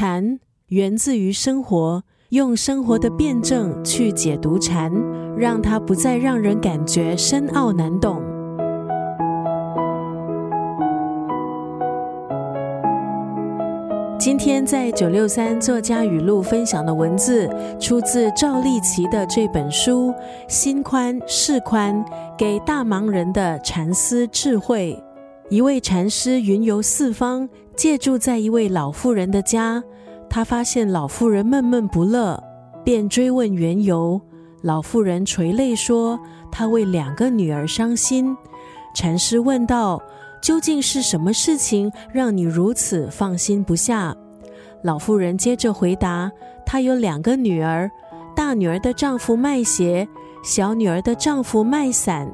禅源自于生活，用生活的辩证去解读禅，让它不再让人感觉深奥难懂。今天在九六三作家语录分享的文字，出自赵立奇的这本书《心宽事宽》，给大忙人的禅思智慧。一位禅师云游四方，借住在一位老妇人的家。他发现老妇人闷闷不乐，便追问缘由。老妇人垂泪说：“她为两个女儿伤心。”禅师问道。究竟是什么事情让你如此放心不下？老妇人接着回答：“她有两个女儿，大女儿的丈夫卖鞋，小女儿的丈夫卖伞。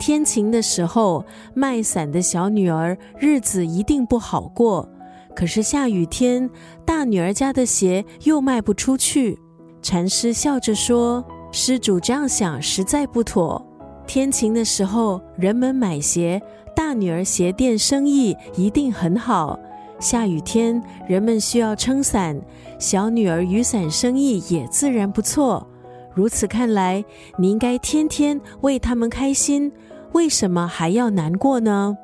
天晴的时候，卖伞的小女儿日子一定不好过。可是下雨天，大女儿家的鞋又卖不出去。”禅师笑着说：“施主这样想实在不妥。天晴的时候，人们买鞋。”大女儿鞋店生意一定很好，下雨天人们需要撑伞，小女儿雨伞生意也自然不错。如此看来，你应该天天为他们开心，为什么还要难过呢？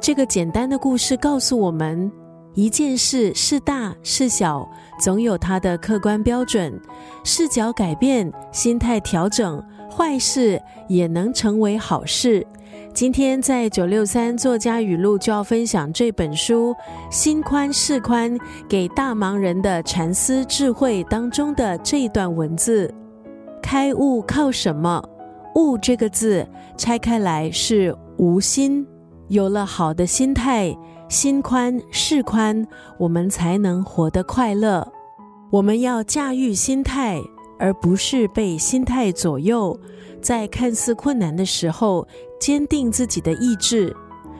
这个简单的故事告诉我们，一件事是大是小，总有它的客观标准。视角改变，心态调整，坏事也能成为好事。今天在九六三作家语录就要分享这本书《心宽事宽》给大忙人的禅思智慧当中的这一段文字：开悟靠什么？悟这个字拆开来是无心。有了好的心态，心宽事宽，我们才能活得快乐。我们要驾驭心态，而不是被心态左右。在看似困难的时候，坚定自己的意志；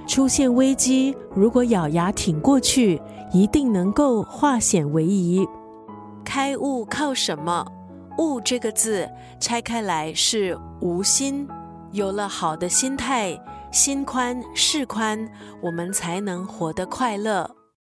出现危机，如果咬牙挺过去，一定能够化险为夷。开悟靠什么？悟这个字拆开来是无心。有了好的心态，心宽事宽，我们才能活得快乐。